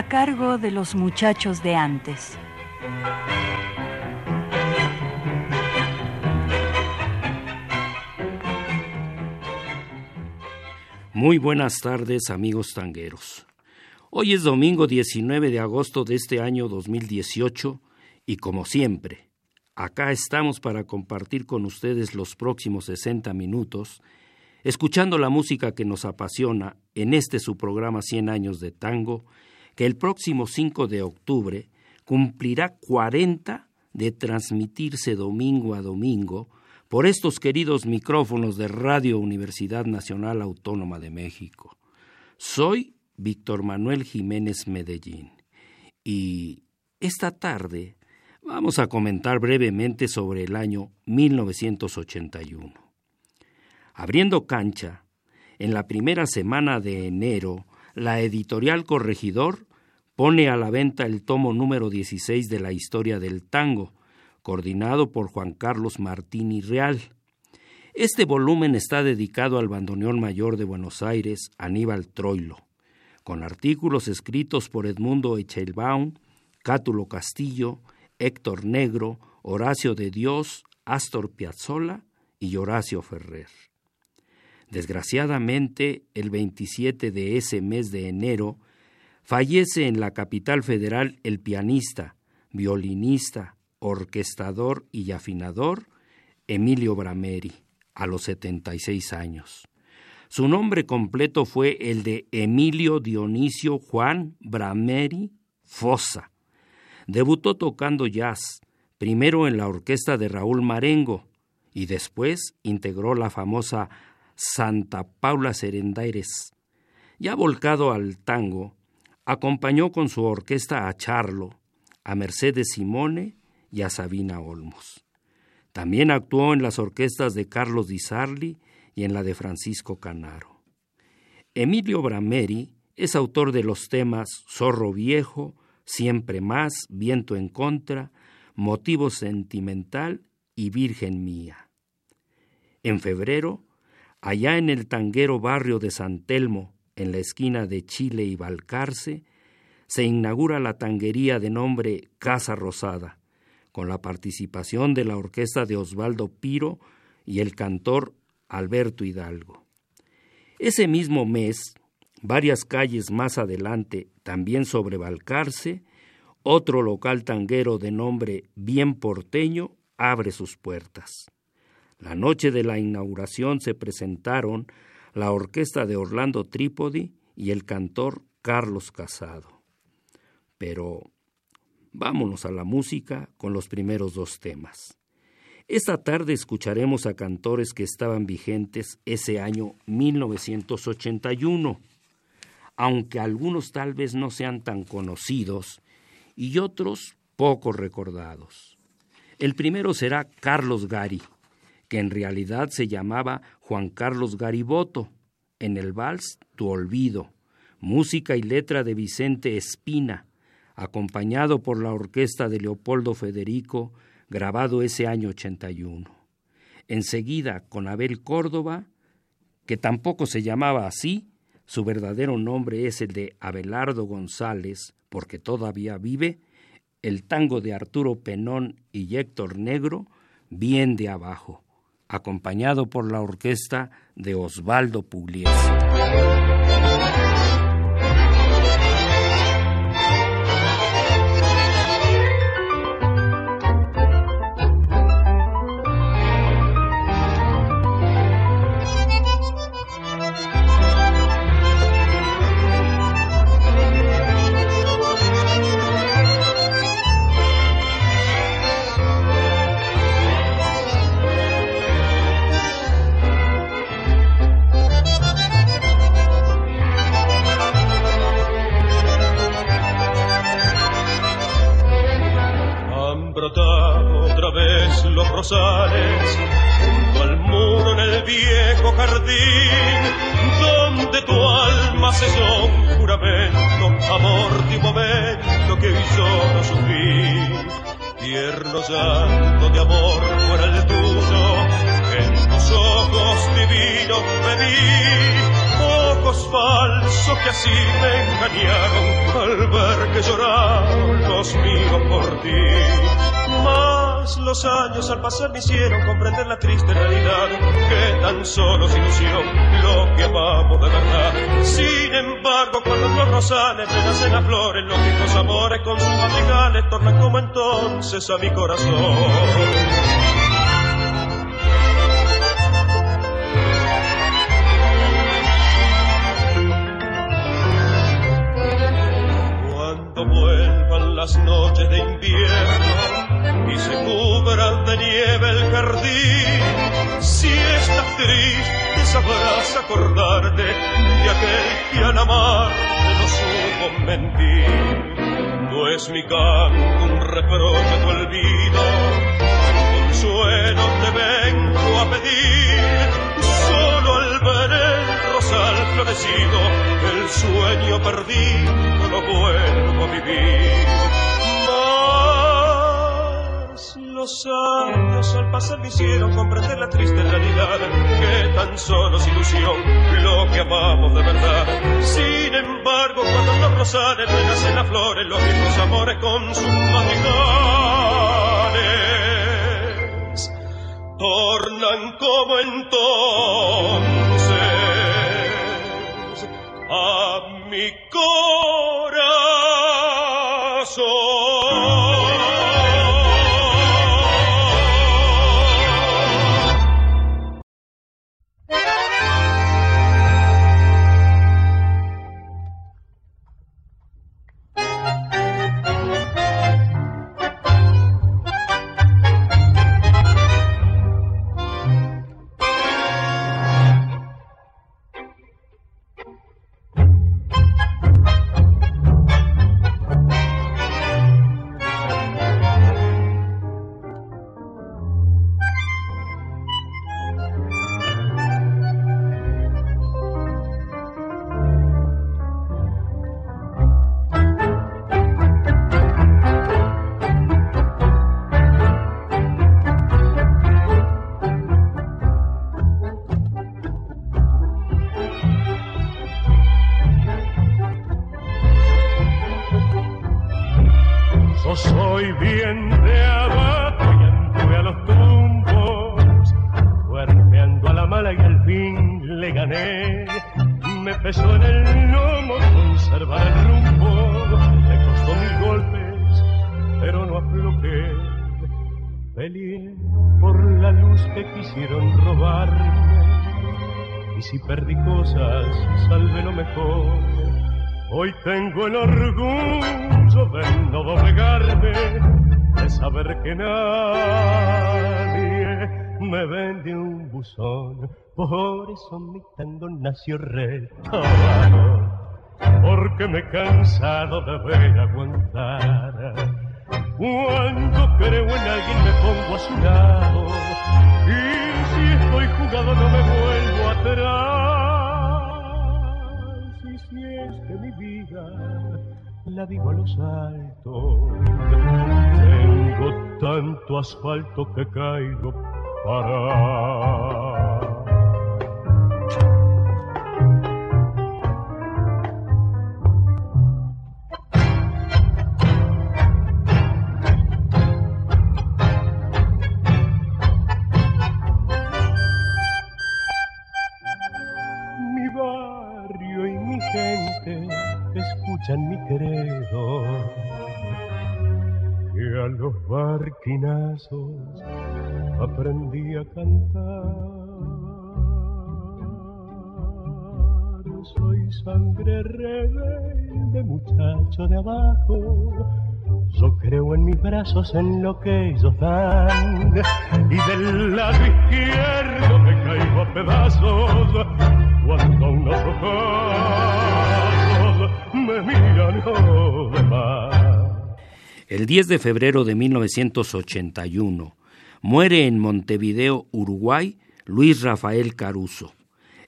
A cargo de los muchachos de antes. Muy buenas tardes amigos tangueros. Hoy es domingo 19 de agosto de este año 2018 y como siempre, acá estamos para compartir con ustedes los próximos 60 minutos, escuchando la música que nos apasiona en este su programa 100 años de tango que el próximo 5 de octubre cumplirá 40 de transmitirse domingo a domingo por estos queridos micrófonos de Radio Universidad Nacional Autónoma de México. Soy Víctor Manuel Jiménez Medellín y esta tarde vamos a comentar brevemente sobre el año 1981. Abriendo cancha, en la primera semana de enero la editorial Corregidor pone a la venta el tomo número 16 de la historia del tango, coordinado por Juan Carlos Martini Real. Este volumen está dedicado al bandoneón mayor de Buenos Aires, Aníbal Troilo, con artículos escritos por Edmundo Eichelbaum, Cátulo Castillo, Héctor Negro, Horacio de Dios, Astor Piazzolla y Horacio Ferrer. Desgraciadamente, el 27 de ese mes de enero, fallece en la capital federal el pianista, violinista, orquestador y afinador Emilio Brameri, a los 76 años. Su nombre completo fue el de Emilio Dionisio Juan Brameri Fossa. Debutó tocando jazz, primero en la orquesta de Raúl Marengo y después integró la famosa Santa Paula Serendaires. Ya volcado al tango, acompañó con su orquesta a Charlo, a Mercedes Simone y a Sabina Olmos. También actuó en las orquestas de Carlos Di Sarli y en la de Francisco Canaro. Emilio Brameri es autor de los temas Zorro Viejo, Siempre Más, Viento en Contra, Motivo Sentimental y Virgen Mía. En febrero Allá en el tanguero barrio de San Telmo, en la esquina de Chile y Balcarce, se inaugura la tanguería de nombre Casa Rosada, con la participación de la orquesta de Osvaldo Piro y el cantor Alberto Hidalgo. Ese mismo mes, varias calles más adelante, también sobre Balcarce, otro local tanguero de nombre Bien Porteño abre sus puertas. La noche de la inauguración se presentaron la orquesta de Orlando Trípodi y el cantor Carlos Casado. Pero vámonos a la música con los primeros dos temas. Esta tarde escucharemos a cantores que estaban vigentes ese año 1981, aunque algunos tal vez no sean tan conocidos y otros poco recordados. El primero será Carlos Gari, que en realidad se llamaba Juan Carlos Gariboto, en el vals Tu Olvido, música y letra de Vicente Espina, acompañado por la orquesta de Leopoldo Federico, grabado ese año 81. Enseguida, con Abel Córdoba, que tampoco se llamaba así, su verdadero nombre es el de Abelardo González, porque todavía vive, el tango de Arturo Penón y Héctor Negro, bien de abajo acompañado por la orquesta de Osvaldo Pugliese. Vi, ojos falsos que así me engañaron al ver que lloraron los míos por ti. Más los años al pasar me hicieron comprender la triste realidad que tan solo es ilusión lo que amamos de verdad. Sin embargo, cuando los rosales renacen las flores, los viejos amores con sus madrigales tornan como entonces a mi corazón. Las noches de invierno y se cubra de nieve el jardín. Si estás triste, sabrás acordarte de aquel que al amarte no supo mentir. No es mi canto un reproche tu olvido, consuelo te vengo a pedir. Solo al ver rosal florecido, el sueño perdido no vuelvo a vivir. los años al pasar me hicieron comprender la triste realidad que tan solo es ilusión lo que amamos de verdad. Sin embargo, cuando los rosales renacen las flores, los mismos amores con sus madrigales tornan como entonces a mi corazón. Que nadie me vende un buzón. Por eso mi tango nació retomado, porque me he cansado de ver aguantar. Cuando creo en alguien me pongo a su lado y si estoy jugado no me vuelvo atrás. Y si es que mi vida la vivo a los altos, tengo tanto asfalto que caigo para aprendí a cantar. Soy sangre rebelde, muchacho de abajo. Yo creo en mis brazos, en lo que ellos dan. Y del lado izquierdo me caigo a pedazos cuando unos ojos el 10 de febrero de 1981 muere en Montevideo, Uruguay, Luis Rafael Caruso,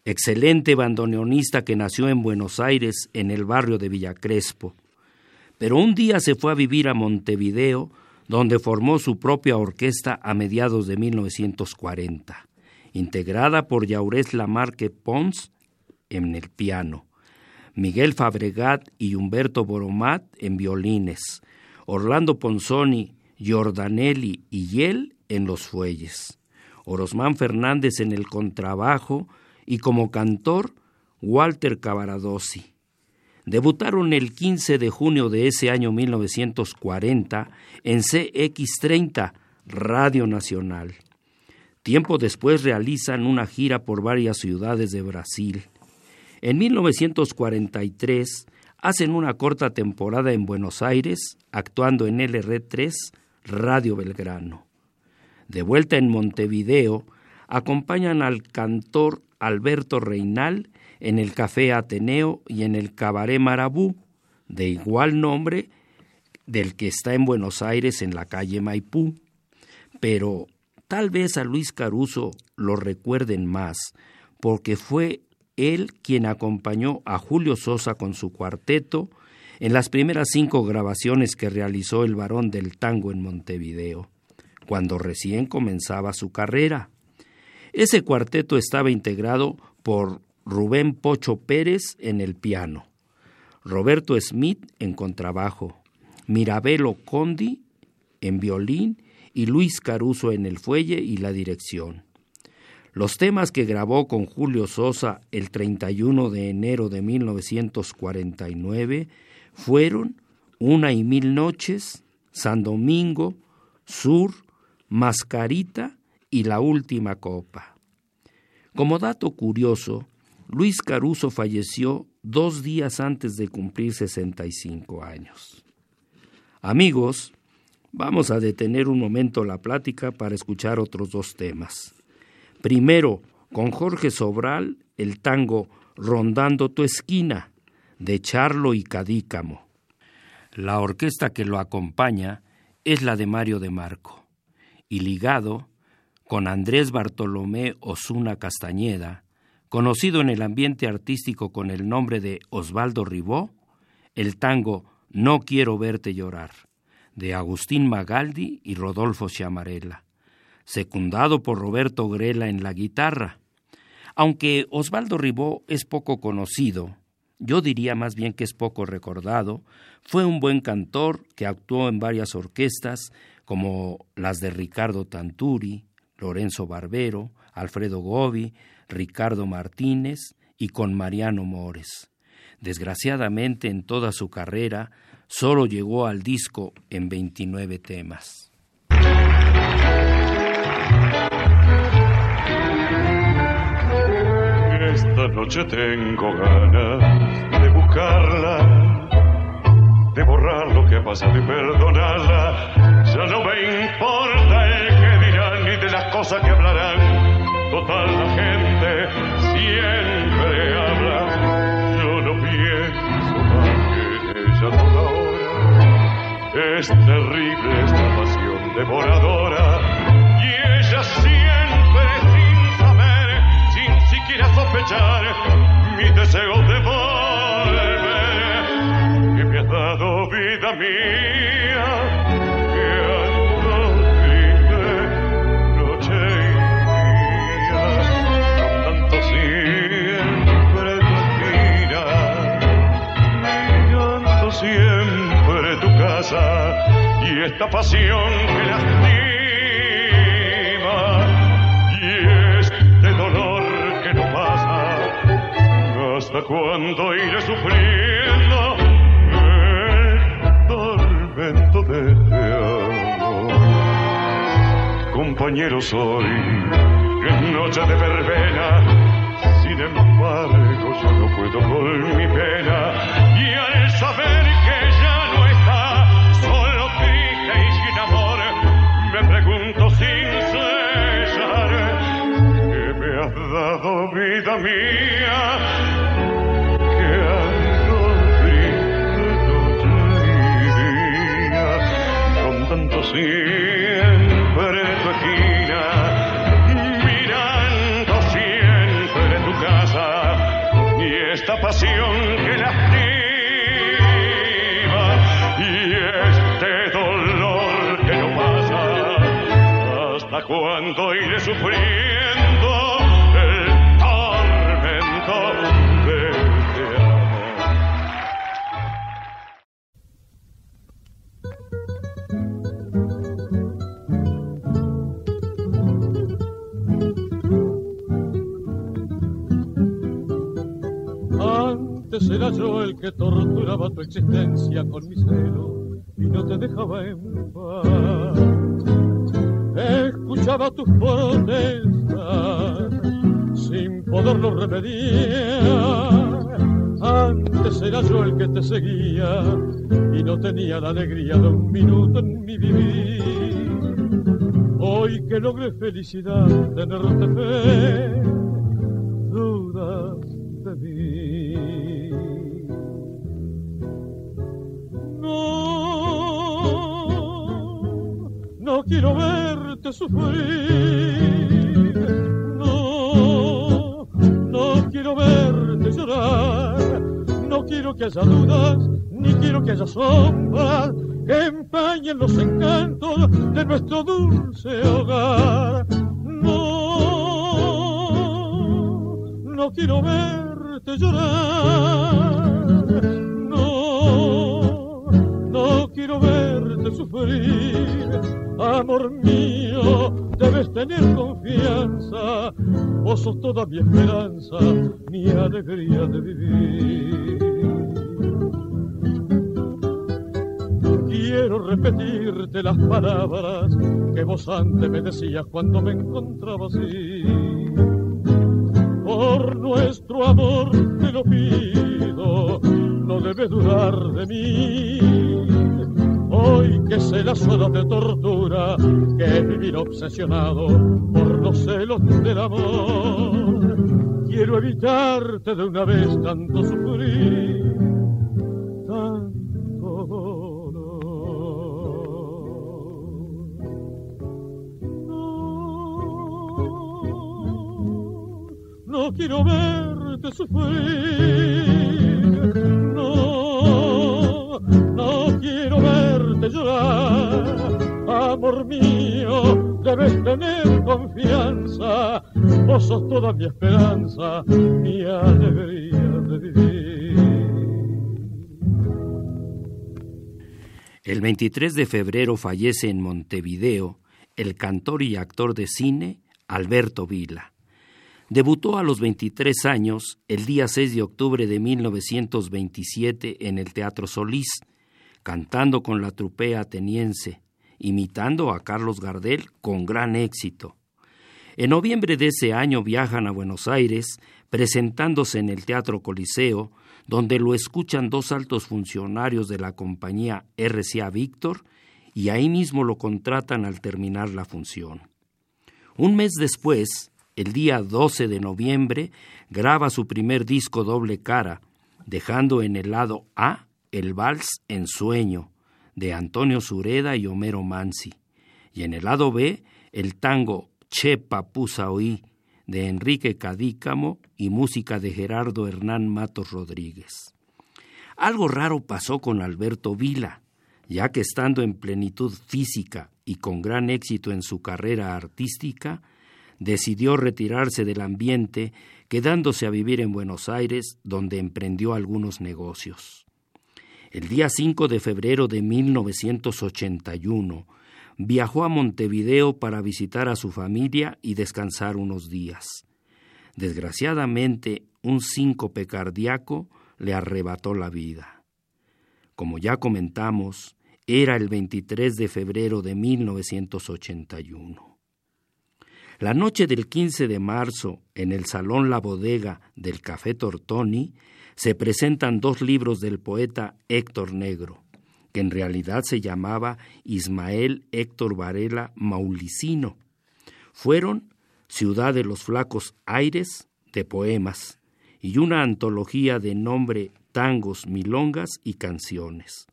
excelente bandoneonista que nació en Buenos Aires, en el barrio de Villa Crespo. Pero un día se fue a vivir a Montevideo, donde formó su propia orquesta a mediados de 1940, integrada por Yaurés Lamarque Pons en el piano, Miguel Fabregat y Humberto Boromat en violines, Orlando Ponzoni, Giordanelli y Yel en los fuelles, Orosmán Fernández en el contrabajo y como cantor Walter Cavaradossi. Debutaron el 15 de junio de ese año 1940 en CX30, Radio Nacional. Tiempo después realizan una gira por varias ciudades de Brasil. En 1943 hacen una corta temporada en Buenos Aires, actuando en LR3, Radio Belgrano. De vuelta en Montevideo, acompañan al cantor Alberto Reinal en el Café Ateneo y en el Cabaret Marabú, de igual nombre del que está en Buenos Aires en la calle Maipú. Pero tal vez a Luis Caruso lo recuerden más, porque fue él quien acompañó a Julio Sosa con su cuarteto en las primeras cinco grabaciones que realizó el varón del tango en Montevideo, cuando recién comenzaba su carrera. Ese cuarteto estaba integrado por Rubén Pocho Pérez en el piano, Roberto Smith en contrabajo, Mirabelo Condi en violín y Luis Caruso en el fuelle y la dirección. Los temas que grabó con Julio Sosa el 31 de enero de 1949 fueron Una y Mil Noches, San Domingo, Sur, Mascarita y La Última Copa. Como dato curioso, Luis Caruso falleció dos días antes de cumplir 65 años. Amigos, vamos a detener un momento la plática para escuchar otros dos temas. Primero, con Jorge Sobral, el tango Rondando tu esquina, de Charlo y Cadícamo. La orquesta que lo acompaña es la de Mario de Marco, y ligado con Andrés Bartolomé Osuna Castañeda, conocido en el ambiente artístico con el nombre de Osvaldo Ribó, el tango No quiero verte llorar, de Agustín Magaldi y Rodolfo Chiamarella secundado por Roberto Grela en la guitarra. Aunque Osvaldo Ribó es poco conocido, yo diría más bien que es poco recordado, fue un buen cantor que actuó en varias orquestas como las de Ricardo Tanturi, Lorenzo Barbero, Alfredo Gobi, Ricardo Martínez y con Mariano Mores. Desgraciadamente en toda su carrera solo llegó al disco en 29 temas. Esta noche tengo ganas de buscarla, de borrar lo que ha pasado y perdonarla. Ya no me importa el que dirán ni de las cosas que hablarán. Total, la gente siempre habla. Yo no pienso más que en ella toda hora. Es terrible esta pasión devoradora mi deseo de volver, que me has dado vida mía, que ando triste noche y día, tanto siempre tu esquina, mirando siempre tu casa y esta pasión que lastima hasta cuando iré sufriendo el tormento de este amor. Compañero soy en noche de verbena sin embargo yo no puedo con mi pena. Y al saber que ya no está solo triste y sin amor me pregunto sin cesar que me has dado vida mía siempre tu esquina, mirando siempre tu casa y esta pasión que lastima y este dolor que no pasa hasta cuando iré sufrir. Era yo el que torturaba tu existencia con mi celo y no te dejaba en paz. Escuchaba tus protestas sin poderlo remediar. Antes era yo el que te seguía y no tenía la alegría de un minuto en mi vivir. Hoy que logré felicidad, tenerte fe, dudas de mí. No quiero verte sufrir. No, no quiero verte llorar. No quiero que haya dudas, ni quiero que haya sombras que empañen los encantos de nuestro dulce hogar. No, no quiero verte llorar. Quiero verte sufrir. Amor mío, debes tener confianza. Vos sos toda mi esperanza, mi alegría de vivir. quiero repetirte las palabras que vos antes me decías cuando me encontraba así. Por nuestro amor te lo pido, no debe durar de mí. Hoy que sé las horas de tortura, que vivir obsesionado por los celos del amor. Quiero evitarte de una vez tanto sufrir, tanto dolor. No, no quiero verte sufrir. No, no quiero verte llorar. Amor mío, debes tener confianza. Vos sos toda mi esperanza, mi alegría de vivir. El 23 de febrero fallece en Montevideo el cantor y actor de cine Alberto Vila. Debutó a los 23 años el día 6 de octubre de 1927 en el Teatro Solís, cantando con la trupea ateniense, imitando a Carlos Gardel con gran éxito. En noviembre de ese año viajan a Buenos Aires, presentándose en el Teatro Coliseo, donde lo escuchan dos altos funcionarios de la compañía RCA Víctor y ahí mismo lo contratan al terminar la función. Un mes después, el día 12 de noviembre, graba su primer disco doble cara, dejando en el lado A el vals En Sueño, de Antonio Sureda y Homero Mansi, y en el lado B el tango Che Papusa Oí, de Enrique Cadícamo y música de Gerardo Hernán Matos Rodríguez. Algo raro pasó con Alberto Vila, ya que estando en plenitud física y con gran éxito en su carrera artística, decidió retirarse del ambiente, quedándose a vivir en Buenos Aires, donde emprendió algunos negocios. El día 5 de febrero de 1981, viajó a Montevideo para visitar a su familia y descansar unos días. Desgraciadamente, un síncope cardíaco le arrebató la vida. Como ya comentamos, era el 23 de febrero de 1981. La noche del 15 de marzo, en el Salón La Bodega del Café Tortoni, se presentan dos libros del poeta Héctor Negro, que en realidad se llamaba Ismael Héctor Varela Maulicino. Fueron Ciudad de los Flacos Aires, de poemas, y una antología de nombre Tangos, Milongas y Canciones.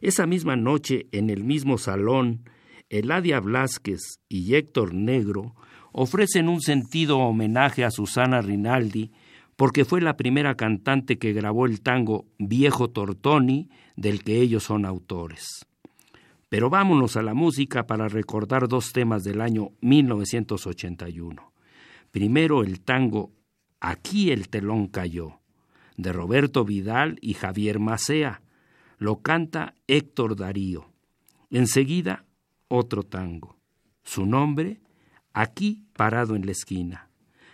Esa misma noche, en el mismo salón, Eladia Blasquez y Héctor Negro ofrecen un sentido homenaje a Susana Rinaldi porque fue la primera cantante que grabó el tango Viejo Tortoni del que ellos son autores. Pero vámonos a la música para recordar dos temas del año 1981. Primero el tango Aquí el telón cayó, de Roberto Vidal y Javier Macea. Lo canta Héctor Darío. Enseguida, otro tango. Su nombre, Aquí parado en la esquina,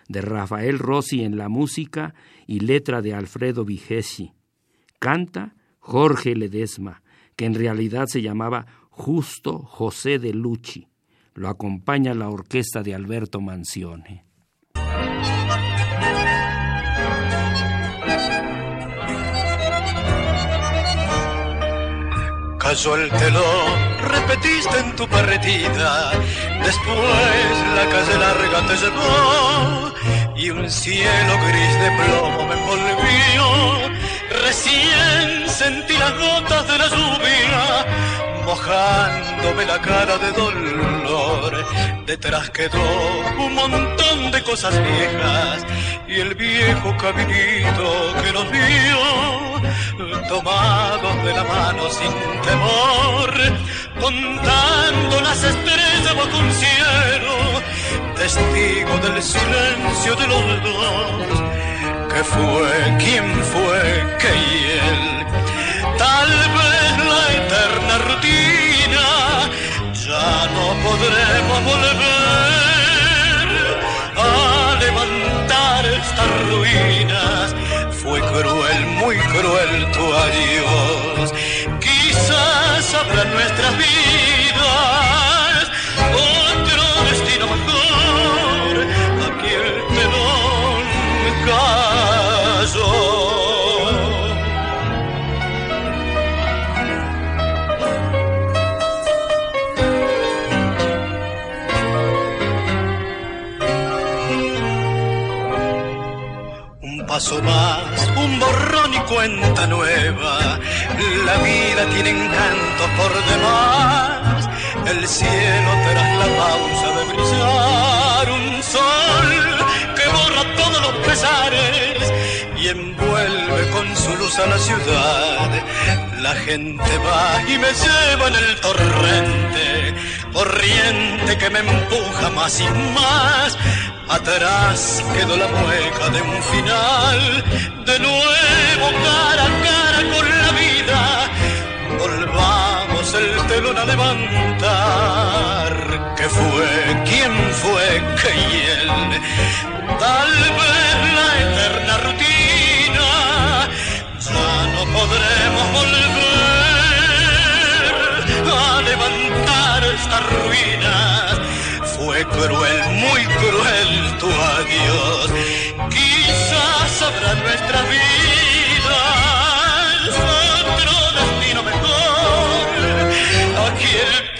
de Rafael Rossi en la música y letra de Alfredo Vigesi. Canta Jorge Ledesma, que en realidad se llamaba Justo José de Lucci. Lo acompaña la orquesta de Alberto Mancione. Cayó el telón, repetiste en tu parretida, después la calle larga te llevó y un cielo gris de plomo me envolvió. Recién sentí las gotas de la lluvia mojándome la cara de dolor. Detrás quedó un montón de cosas viejas y el viejo caminito que nos de la mano sin temor, contando las estrellas bajo un cielo, testigo del silencio de los dos. ¿Qué fue? ¿Quién fue? ¿Qué y él? Tal vez la eterna rutina ya no podremos volver a levantar estas ruinas. Fue cruel, muy cruel tu adiós. Quizás habrá nuestras vidas otro destino mejor. Aquí el telón cayó. paso más, un borrón y cuenta nueva. La vida tiene encantos por demás. El cielo tras la pausa de brillar, un sol que borra todos los pesares y envuelve con su luz a la ciudad. La gente va y me lleva en el torrente, corriente que me empuja más y más Atrás quedó la mueca de un final, de nuevo cara a cara con. El telón a levantar. ¿Qué fue? ¿Quién fue? ¿Qué y? Tal vez la eterna rutina ya no podremos volver a levantar estas ruinas fue cruel, muy cruel tu adiós. Quizás habrá nuestra vida Aquí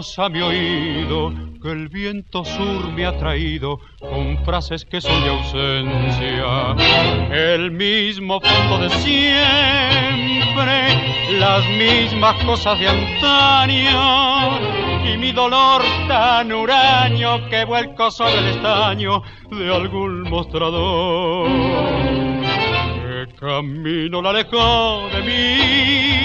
a mi oído que el viento sur me ha traído con frases que son de ausencia. El mismo fondo de siempre, las mismas cosas de antaño y mi dolor tan huraño que vuelco sobre el estaño de algún mostrador. Que camino la alejó de mí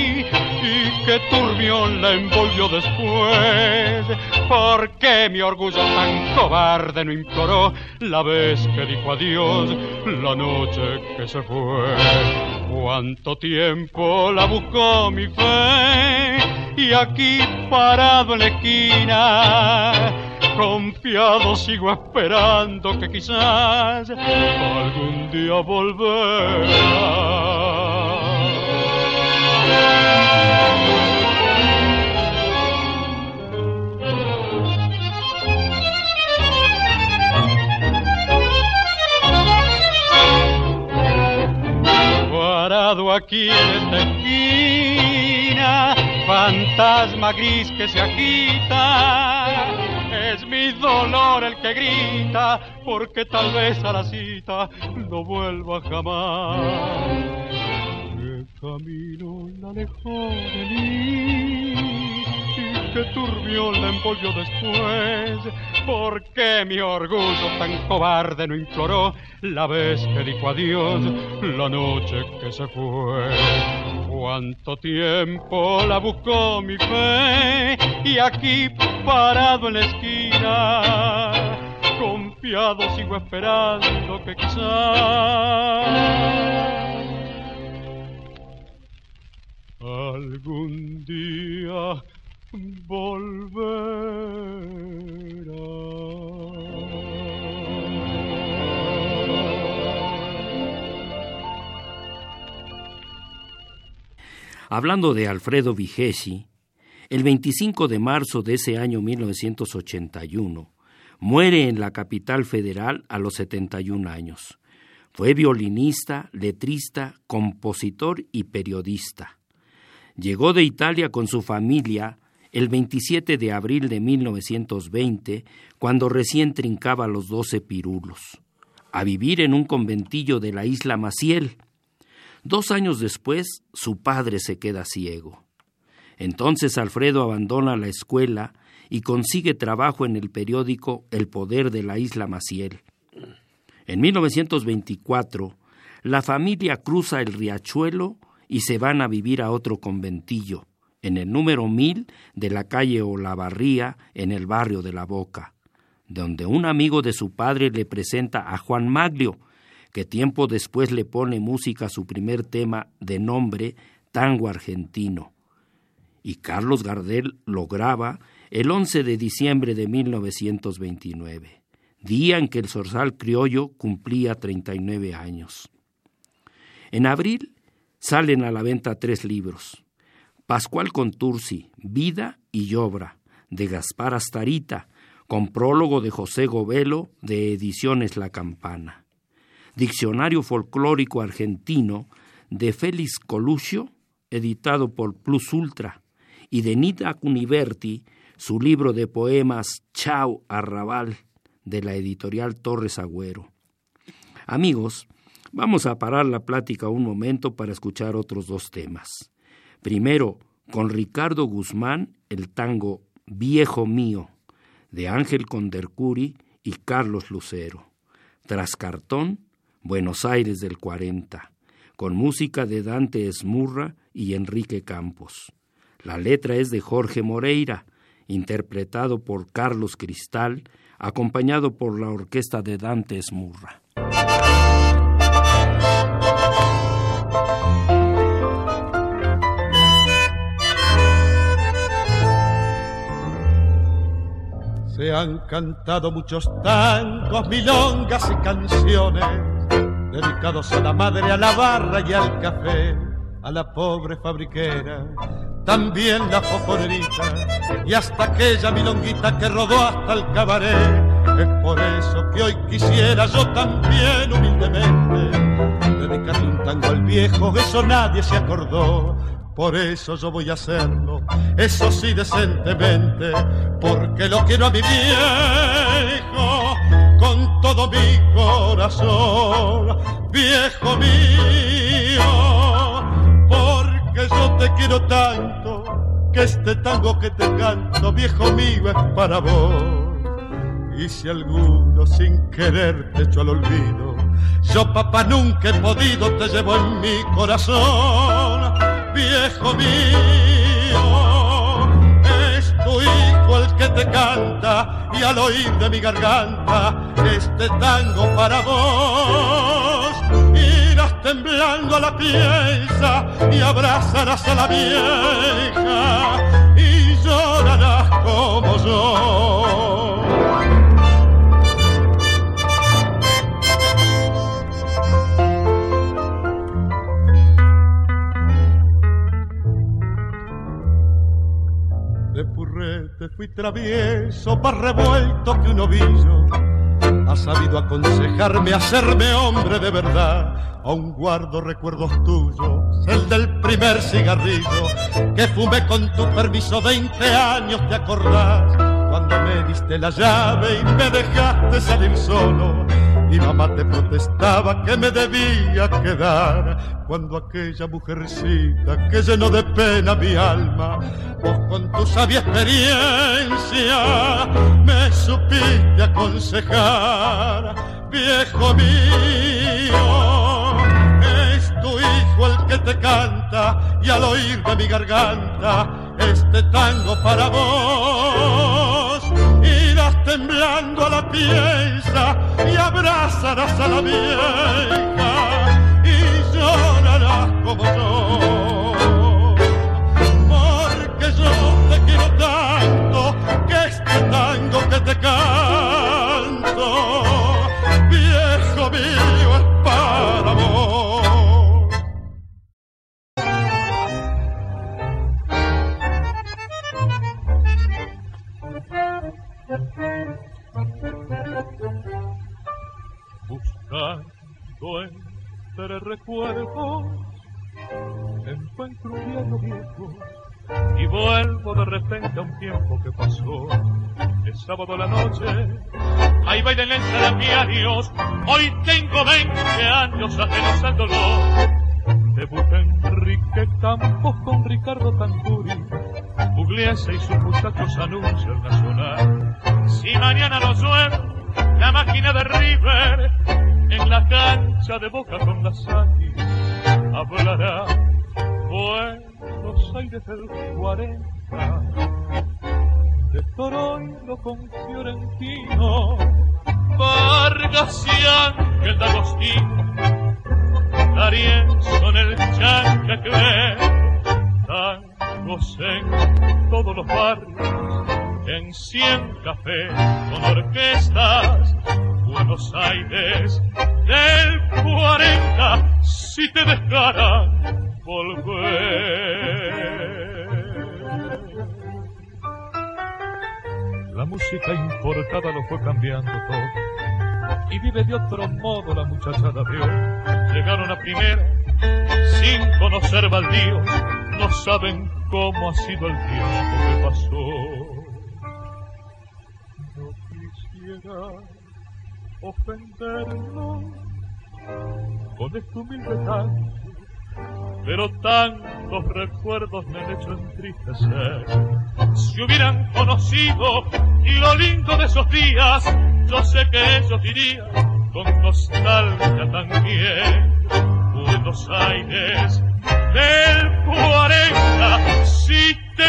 que turbio la envolvió después. Porque mi orgullo tan cobarde no imploró la vez que dijo adiós la noche que se fue. Cuánto tiempo la buscó mi fe y aquí parado en la esquina Confiado sigo esperando que quizás algún día volverá. Aquí en esta esquina, fantasma gris que se agita. Es mi dolor el que grita, porque tal vez a la cita no vuelva jamás. El camino la alejó de mí que turbio la envolvió después. ¿Por qué mi orgullo tan cobarde no imploró la vez que dijo adiós la noche que se fue? Cuánto tiempo la buscó mi fe y aquí parado en la esquina, confiado sigo esperando que quizás algún día Hablando de Alfredo Vigesi, el 25 de marzo de ese año 1981, muere en la capital federal a los 71 años. Fue violinista, letrista, compositor y periodista. Llegó de Italia con su familia el 27 de abril de 1920, cuando recién trincaba los doce pirulos, a vivir en un conventillo de la isla Maciel. Dos años después, su padre se queda ciego. Entonces Alfredo abandona la escuela y consigue trabajo en el periódico El Poder de la isla Maciel. En 1924, la familia cruza el riachuelo y se van a vivir a otro conventillo, en el número mil de la calle Olavarría, en el barrio de La Boca, donde un amigo de su padre le presenta a Juan Maglio, que tiempo después le pone música a su primer tema de nombre Tango Argentino. Y Carlos Gardel lo graba el 11 de diciembre de 1929, día en que el Zorzal Criollo cumplía 39 años. En abril salen a la venta tres libros, Pascual Contursi, Vida y Obra, de Gaspar Astarita, con prólogo de José Govelo, de Ediciones La Campana. Diccionario Folclórico Argentino, de Félix Coluccio, editado por Plus Ultra, y de Nita Cuniverti, su libro de poemas Chau Arrabal, de la editorial Torres Agüero. Amigos, vamos a parar la plática un momento para escuchar otros dos temas. Primero, con Ricardo Guzmán, el tango Viejo Mío, de Ángel Condercuri y Carlos Lucero. Tras Cartón, Buenos Aires del 40, con música de Dante Esmurra y Enrique Campos. La letra es de Jorge Moreira, interpretado por Carlos Cristal, acompañado por la orquesta de Dante Esmurra. Se han cantado muchos tangos, milongas y canciones, dedicados a la madre, a la barra y al café, a la pobre fabriquera, también la foforerita y hasta aquella milonguita que rodó hasta el cabaret. Es por eso que hoy quisiera yo también humildemente dedicarle un tango al viejo, eso nadie se acordó por eso yo voy a hacerlo, eso sí decentemente, porque lo quiero a mi viejo con todo mi corazón, viejo mío, porque yo te quiero tanto, que este tango que te canto, viejo mío, es para vos. Y si alguno sin querer te echo al olvido, yo papá nunca he podido, te llevo en mi corazón viejo mío, es tu hijo el que te canta y al oír de mi garganta este tango para vos. Irás temblando a la pieza y abrazarás a la vieja y llorarás como yo. Fui travieso, más revuelto que un ovillo. Ha sabido aconsejarme hacerme hombre de verdad. Aún guardo recuerdos tuyos, el del primer cigarrillo que fumé con tu permiso 20 años, ¿te acordás? Cuando me diste la llave y me dejaste salir solo mi mamá te protestaba que me debía quedar cuando aquella mujercita que llenó de pena mi alma, vos con tu sabia experiencia me supiste aconsejar, viejo mío. Es tu hijo el que te canta y al oír de mi garganta este tango para vos temblando a la pieza y abrazarás a la vieja y llorarás como yo. Porque yo te quiero tanto que este tango que te canto, Buscando entre recuerdos, encuentro un viejo viejo y vuelvo de repente a un tiempo que pasó. Es sábado a la noche, ahí bailan diarios, hoy tengo 20 años ajenos al dolor. Debuta Enrique Campos con Ricardo Tanguri, Pugliese y sus muchachos anuncian nacional. Si mañana no suena la máquina de River en la cancha de Boca con la Saki, hablará Buenos Aires del 40, de Toroilo con Fiorentino, Vargas y Ángel D'Agostino, D'Arienzo en el chanca tangos en todos los barrios, en cien cafés con orquestas, Buenos Aires del 40, si te dejaran volver. La música importada lo fue cambiando todo y vive de otro modo la muchachada de hoy. Llegaron a primera sin conocer baldíos, no saben cómo ha sido el tiempo que pasó. No quisiera ofenderlo con este humilde canto, pero tantos recuerdos me han hecho entristecer. Si hubieran conocido lo lindo de esos días, yo sé que ellos dirían con nostalgia también. Buenos Aires del 40, si te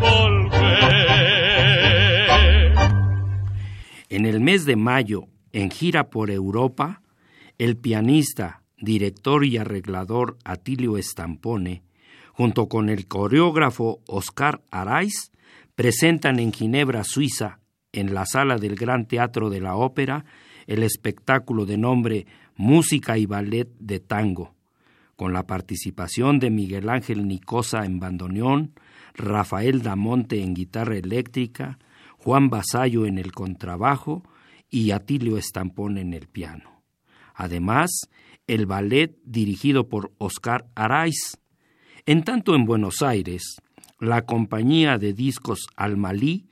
volver. En el mes de mayo, en gira por Europa, el pianista, director y arreglador Atilio Estampone, junto con el coreógrafo Oscar Araiz, presentan en Ginebra, Suiza, en la sala del Gran Teatro de la Ópera, el espectáculo de nombre Música y Ballet de Tango, con la participación de Miguel Ángel Nicosa en bandoneón, Rafael Damonte en guitarra eléctrica, Juan Basayo en el contrabajo y Atilio Estampón en el piano. Además, el ballet dirigido por Oscar Araiz. En tanto en Buenos Aires, la compañía de discos Almalí,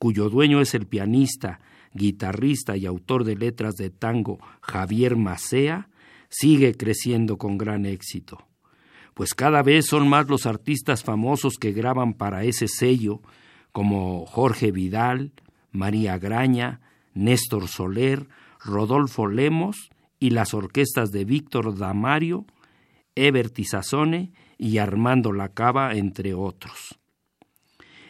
cuyo dueño es el pianista, guitarrista y autor de letras de tango Javier Macea, sigue creciendo con gran éxito. Pues cada vez son más los artistas famosos que graban para ese sello como Jorge Vidal, María Graña, Néstor Soler, Rodolfo Lemos y las orquestas de Víctor Damario, Eber Tizazone y Armando Lacaba, entre otros.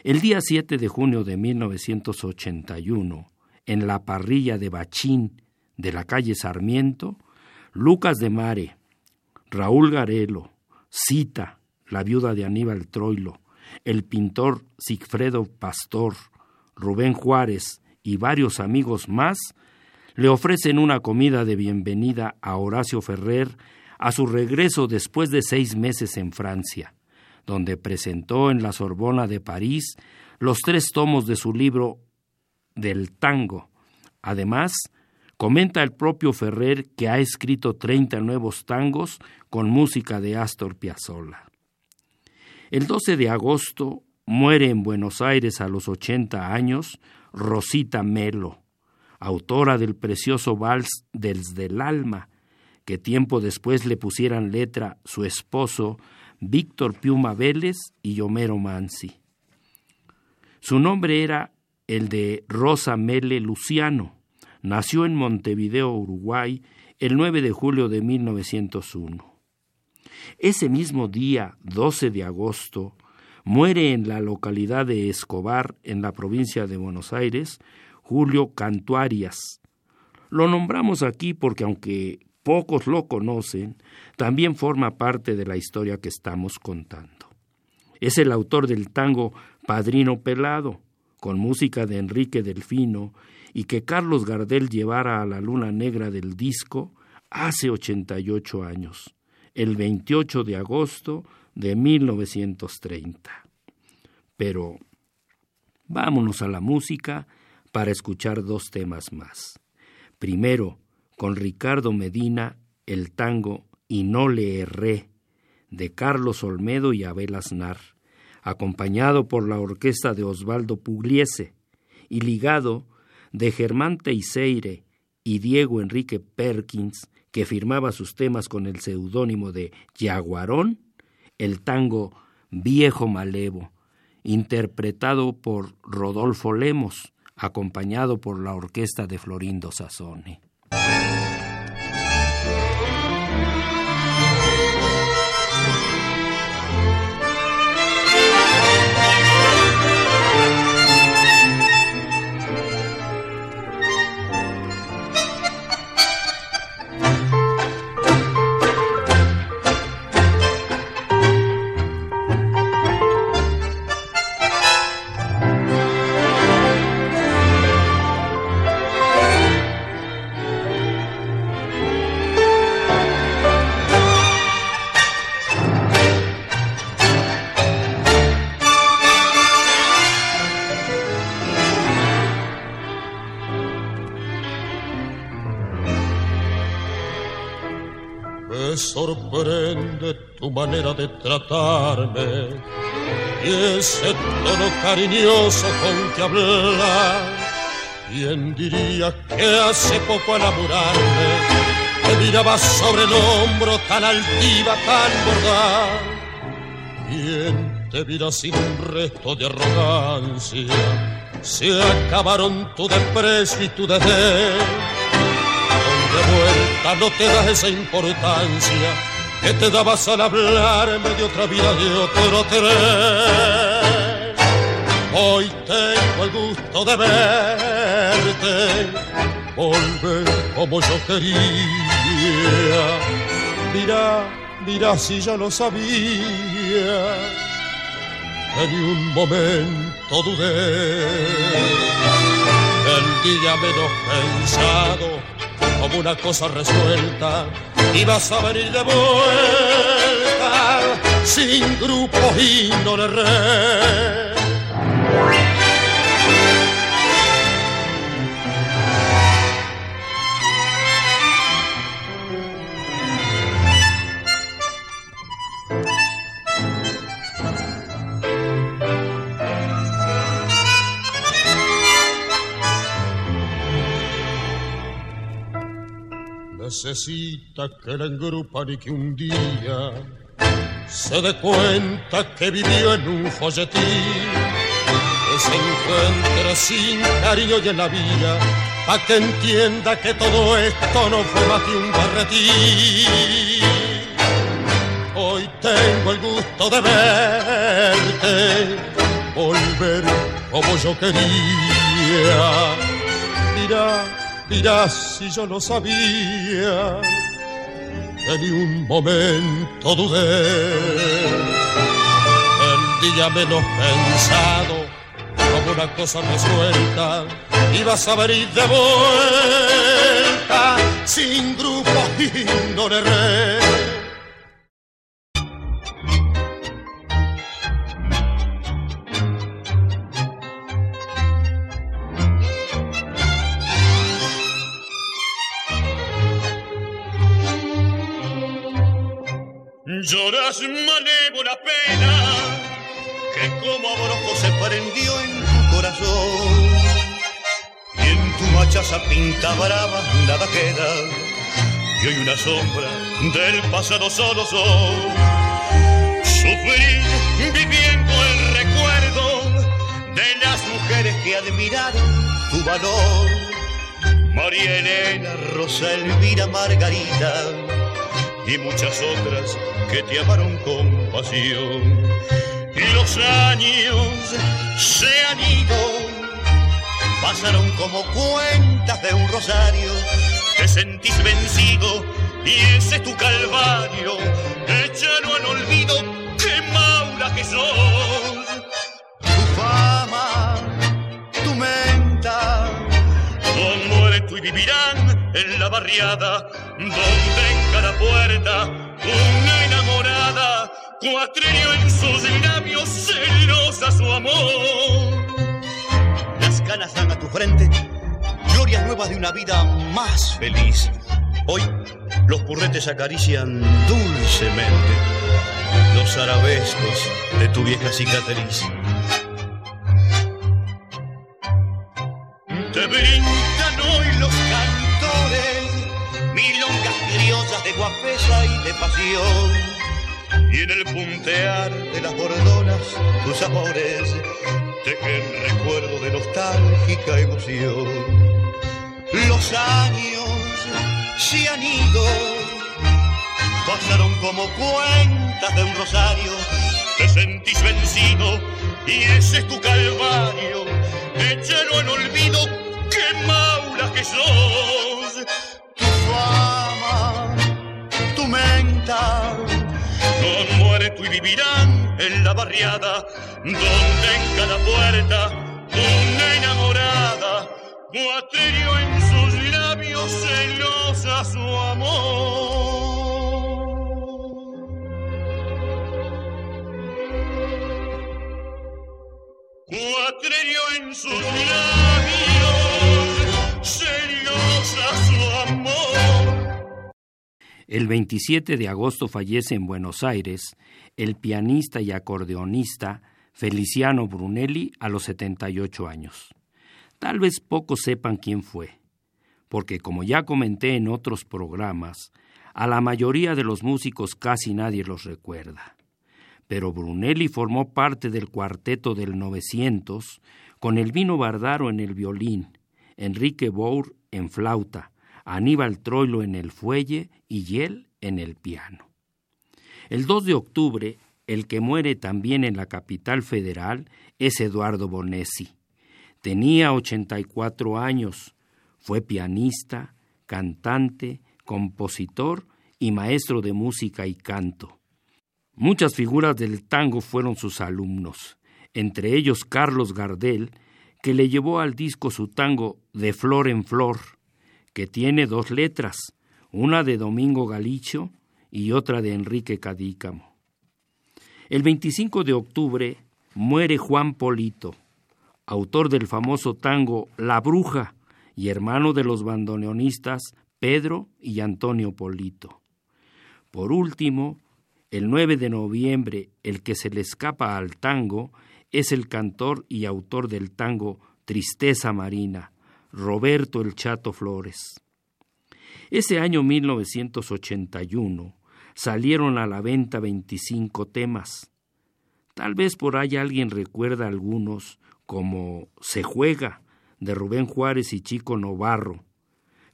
El día 7 de junio de 1981, en la parrilla de Bachín de la calle Sarmiento, Lucas de Mare, Raúl Garelo, Cita, la viuda de Aníbal Troilo, el pintor Sigfredo Pastor, Rubén Juárez y varios amigos más le ofrecen una comida de bienvenida a Horacio Ferrer a su regreso después de seis meses en Francia, donde presentó en la Sorbona de París los tres tomos de su libro del tango. Además, comenta el propio Ferrer que ha escrito 30 nuevos tangos con música de Astor Piazzolla. El 12 de agosto muere en Buenos Aires a los 80 años Rosita Melo, autora del precioso vals Desde el alma, que tiempo después le pusieran letra su esposo Víctor Piuma Vélez y Homero Mansi. Su nombre era el de Rosa Mele Luciano. Nació en Montevideo, Uruguay, el 9 de julio de 1901. Ese mismo día, 12 de agosto, muere en la localidad de Escobar, en la provincia de Buenos Aires, Julio Cantuarias. Lo nombramos aquí porque aunque pocos lo conocen, también forma parte de la historia que estamos contando. Es el autor del tango Padrino Pelado, con música de Enrique Delfino, y que Carlos Gardel llevara a la luna negra del disco hace 88 años, el 28 de agosto de 1930. Pero vámonos a la música para escuchar dos temas más. Primero, con Ricardo Medina, el tango Y no le erré, de Carlos Olmedo y Abel Aznar acompañado por la orquesta de Osvaldo Pugliese y ligado de Germán Teixeire y Diego Enrique Perkins, que firmaba sus temas con el seudónimo de Yaguarón, el tango Viejo Malevo, interpretado por Rodolfo Lemos, acompañado por la orquesta de Florindo Sassone. Manera de tratarme y ese tono cariñoso con que hablas. ¿Quién diría que hace poco al enamorarme te miraba sobre el hombro tan altiva, tan bordada? ¿Quién te mira sin resto de arrogancia? Se acabaron tu desprecio y tu desdén de vuelta no te das esa importancia que te dabas al hablarme de otra vida, de otro tren. Hoy tengo el gusto de verte, volver como yo quería. Mira, mira si ya lo sabía, que ni un momento dudé. El día menos pensado como una cosa resuelta y vas a venir de vuelta sin grupo y. necesita que la engrupan y que un día se dé cuenta que vivió en un folletín, que se encuentra sin cariño y en la vía, pa' que entienda que todo esto no fue más que un barretín. Hoy tengo el gusto de verte, volver como yo quería. Mira, Dirás si yo lo sabía, que ni un momento dudé. El día menos pensado, como una cosa resuelta, ibas a venir de vuelta, sin grupo y no le Lloras malévola pena que como abrojo se prendió en tu corazón. Y en tu machaza pinta brava nada queda. Y hoy una sombra del pasado solo son. Sufrir viviendo el recuerdo de las mujeres que admiraron tu valor. María Elena, Rosa Elvira, Margarita y muchas otras que te amaron con pasión. Y los años se han ido, pasaron como cuentas de un rosario. Te sentís vencido y ese es tu calvario. Échalo al olvido, qué maula que sos. Tu fama, tu menta, son muerto y vivirán en la barriada, donde cada puerta una enamorada, cuatrillo en sus labios, celosa su amor. Las canas dan a tu frente glorias nuevas de una vida más feliz. Hoy los purretes acarician dulcemente los arabescos de tu vieja cicatriz. Te brindan hoy los criollas de guapesa y de pasión. Y en el puntear de las bordonas, tus amores tejen recuerdo de nostálgica emoción. Los años se han ido, pasaron como cuentas de un rosario. Te sentís vencido y ese es tu calvario. Échalo al olvido, qué maula que sos. Menta, no muerto y vivirán en la barriada, donde en cada puerta una enamorada, cuatrillo en sus labios celosa su amor. Cuatrillo en sus labios El 27 de agosto fallece en Buenos Aires el pianista y acordeonista Feliciano Brunelli a los 78 años. Tal vez pocos sepan quién fue, porque como ya comenté en otros programas, a la mayoría de los músicos casi nadie los recuerda. Pero Brunelli formó parte del cuarteto del 900 con Elvino Bardaro en el violín, Enrique Bour en flauta, Aníbal Troilo en el fuelle y él en el piano. El 2 de octubre, el que muere también en la capital federal es Eduardo Bonesi. Tenía 84 años, fue pianista, cantante, compositor y maestro de música y canto. Muchas figuras del tango fueron sus alumnos, entre ellos Carlos Gardel, que le llevó al disco su tango De Flor en Flor, que tiene dos letras, una de Domingo Galicio y otra de Enrique Cadícamo. El 25 de octubre muere Juan Polito, autor del famoso tango La Bruja y hermano de los bandoneonistas Pedro y Antonio Polito. Por último, el 9 de noviembre, el que se le escapa al tango es el cantor y autor del tango Tristeza Marina, Roberto el Chato Flores. Ese año 1981 salieron a la venta 25 temas. Tal vez por ahí alguien recuerda algunos como Se juega de Rubén Juárez y Chico Novarro,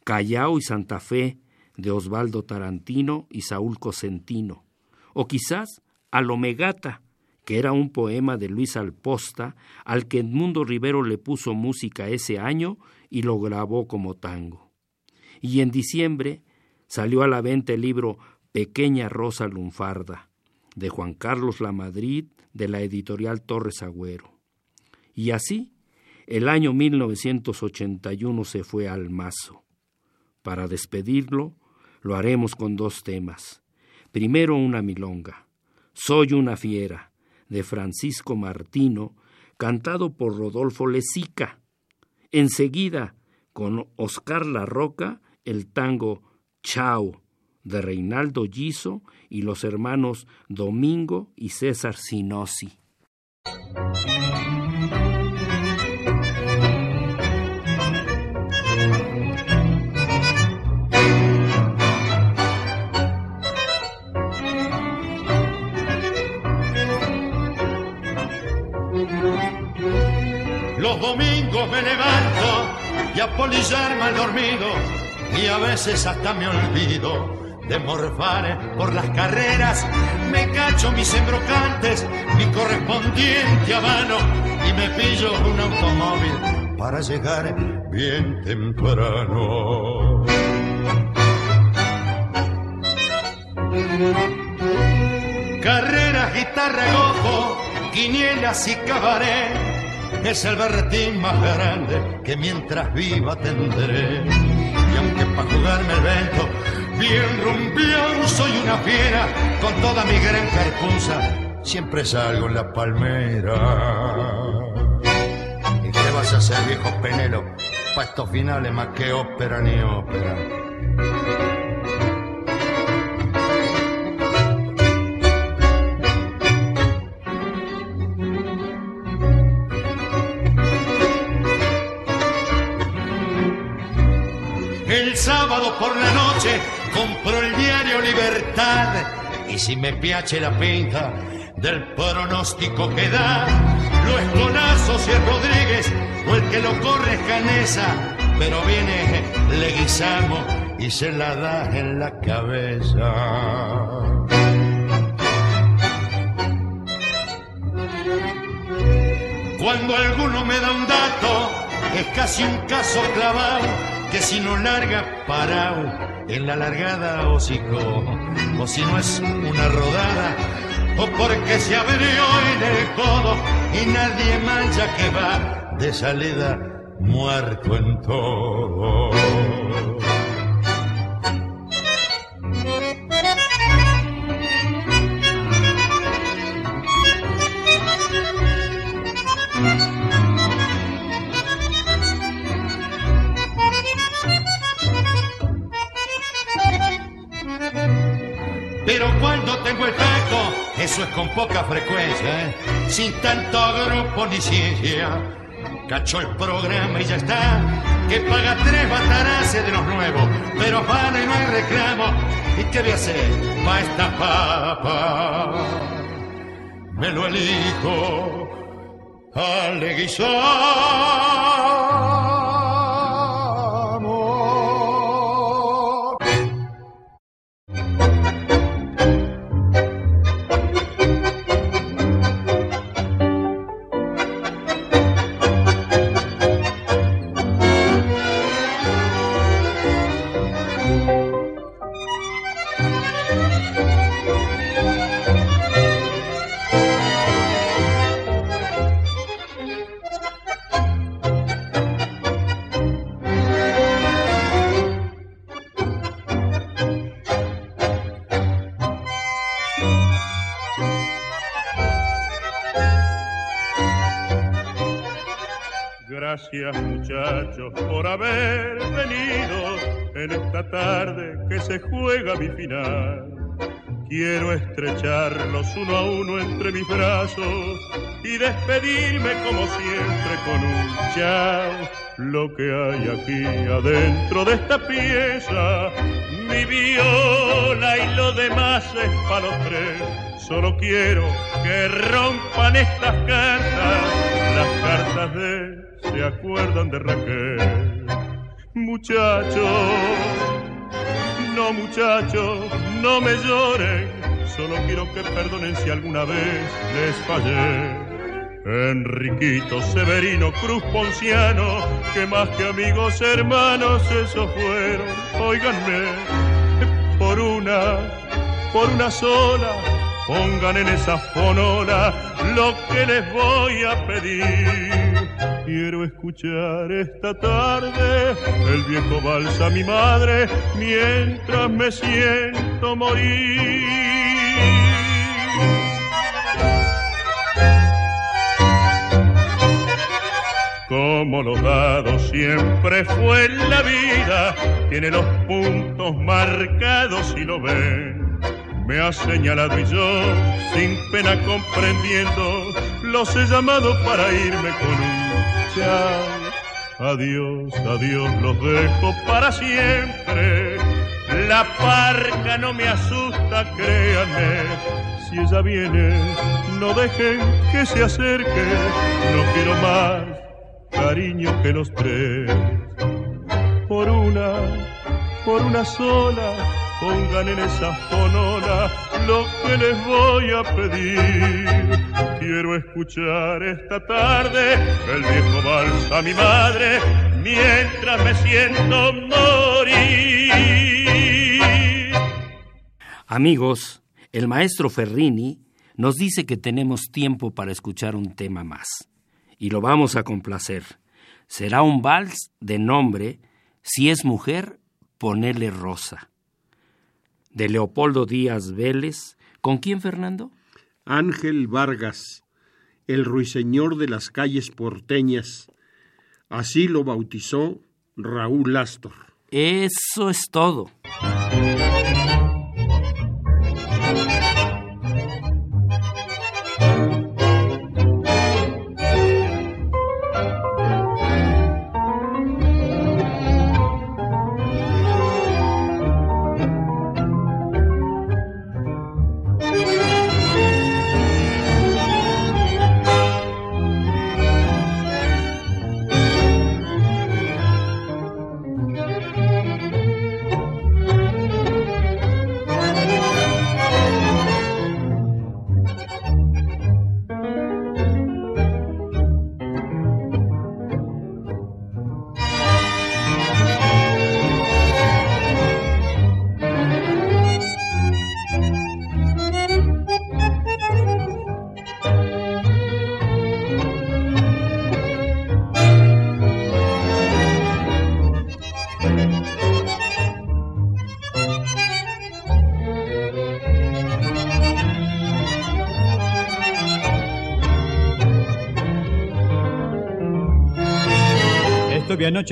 Callao y Santa Fe de Osvaldo Tarantino y Saúl Cosentino, o quizás Alomegata, que era un poema de Luis Alposta al que Edmundo Rivero le puso música ese año y lo grabó como tango. Y en diciembre salió a la venta el libro Pequeña Rosa Lunfarda, de Juan Carlos Lamadrid, de la editorial Torres Agüero. Y así, el año 1981 se fue al mazo. Para despedirlo, lo haremos con dos temas. Primero una milonga, Soy una fiera, de Francisco Martino, cantado por Rodolfo Lezica. Enseguida, con Oscar La Roca, el tango Chao, de Reinaldo Giso y los hermanos Domingo y César Sinosi. Y a polillar mal dormido y a veces hasta me olvido de morfar por las carreras. Me cacho mis embrocantes, mi correspondiente a mano y me pillo un automóvil para llegar bien temprano. Carreras, guitarra, gojo, quinielas y cabaret es el berretín más grande que mientras viva tendré. Y aunque para jugarme el vento, bien rumbión soy una fiera, con toda mi gran carpuza, siempre salgo en la palmera. ¿Y qué vas a hacer, viejo penelo? para estos finales más que ópera ni ópera. Por la noche compro el diario Libertad. Y si me piache la pinta del pronóstico que da, lo es y el Rodríguez o el que lo corre es Canesa, pero viene Leguizamo y se la da en la cabeza. Cuando alguno me da un dato, es casi un caso clavado que si no larga parao en la largada hocico, o si no es una rodada, o porque se abrió en el codo y nadie mancha que va de salida muerto en todo. Eso es con poca frecuencia, ¿eh? sin tanto grupo ni ciencia. Cachó el programa y ya está, que paga tres bataraces de los nuevos, pero y no hay reclamo. ¿Y qué voy a hacer pa' papa? Me lo elijo al Gracias Estrecharlos uno a uno entre mis brazos y despedirme como siempre con un chao. Lo que hay aquí adentro de esta pieza, mi viola y lo demás es para los tres. Solo quiero que rompan estas cartas, las cartas de se acuerdan de Raquel. Muchachos, no muchachos, no me lloren, solo quiero que perdonen si alguna vez les fallé. Enriquito Severino Cruz Ponciano, que más que amigos hermanos, esos fueron, oiganme, por una, por una sola, pongan en esa fonola lo que les voy a pedir quiero escuchar esta tarde el viejo vals a mi madre mientras me siento morir. Como lo dado siempre fue en la vida, tiene los puntos marcados y lo ven. Me ha señalado y yo, sin pena comprendiendo, los he llamado para irme con un chao. Adiós, adiós, los dejo para siempre. La parca no me asusta, créanme. Si ella viene, no dejen que se acerque. No quiero más cariño que los tres. Por una, por una sola, pongan en esa fonona lo que les voy a pedir. Quiero escuchar esta tarde el viejo vals a mi madre mientras me siento morir. Amigos, el maestro Ferrini nos dice que tenemos tiempo para escuchar un tema más y lo vamos a complacer. Será un vals de nombre Si es mujer, ponele rosa. De Leopoldo Díaz Vélez. ¿Con quién, Fernando? Ángel Vargas, el ruiseñor de las calles porteñas. Así lo bautizó Raúl Astor. Eso es todo.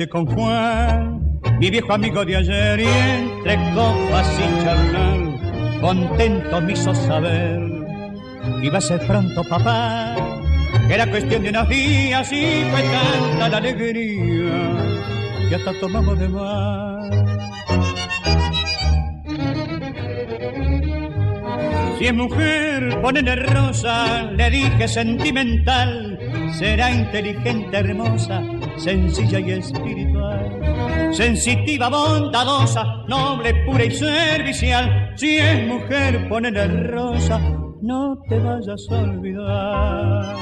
Con Juan, mi viejo amigo de ayer, y entre copas y charlar, contento me hizo saber que iba a ser pronto papá, que era cuestión de unos días y fue tanta la alegría que hasta tomamos de más. Si es mujer, ponele rosa, le dije sentimental, será inteligente, hermosa, sencilla y espiritual, sensitiva, bondadosa, noble, pura y servicial. Si es mujer, ponele rosa, no te vayas a olvidar.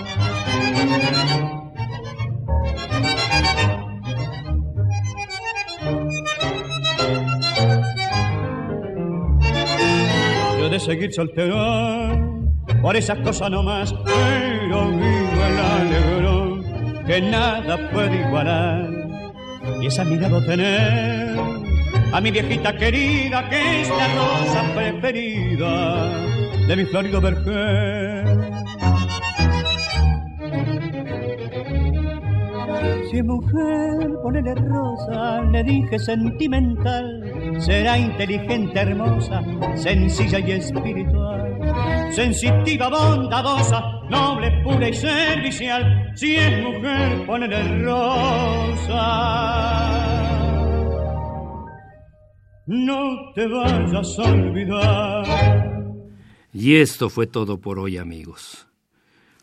Yo de seguir soltero, por esas cosas no más, pero vivo el alegrón que nada puede igualar. Y esa mirada tener a mi viejita querida, que es la rosa preferida de mi florido vergel. Si mujer, ponele rosa, le dije sentimental, será inteligente, hermosa, sencilla y espiritual, sensitiva, bondadosa, noble, pura y servicial. Si es mujer, ponele rosa. No te vayas a olvidar. Y esto fue todo por hoy, amigos.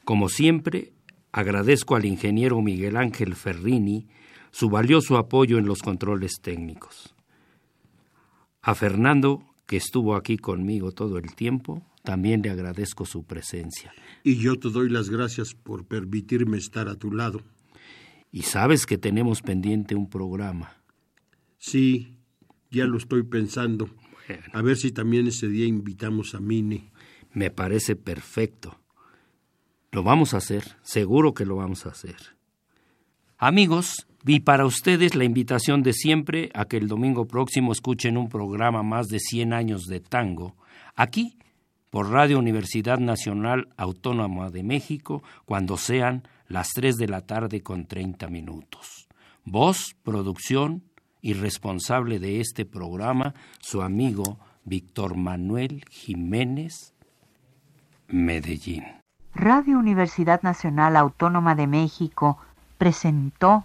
Como siempre, agradezco al ingeniero Miguel Ángel Ferrini su valioso apoyo en los controles técnicos. A Fernando, que estuvo aquí conmigo todo el tiempo, también le agradezco su presencia. Y yo te doy las gracias por permitirme estar a tu lado. Y sabes que tenemos pendiente un programa. Sí, ya lo estoy pensando. A ver si también ese día invitamos a Mini. Me parece perfecto. Lo vamos a hacer, seguro que lo vamos a hacer. Amigos, vi para ustedes la invitación de siempre a que el domingo próximo escuchen un programa más de 100 años de tango, aquí, por Radio Universidad Nacional Autónoma de México, cuando sean las 3 de la tarde con 30 minutos. Voz, producción y responsable de este programa, su amigo Víctor Manuel Jiménez, Medellín. Radio Universidad Nacional Autónoma de México presentó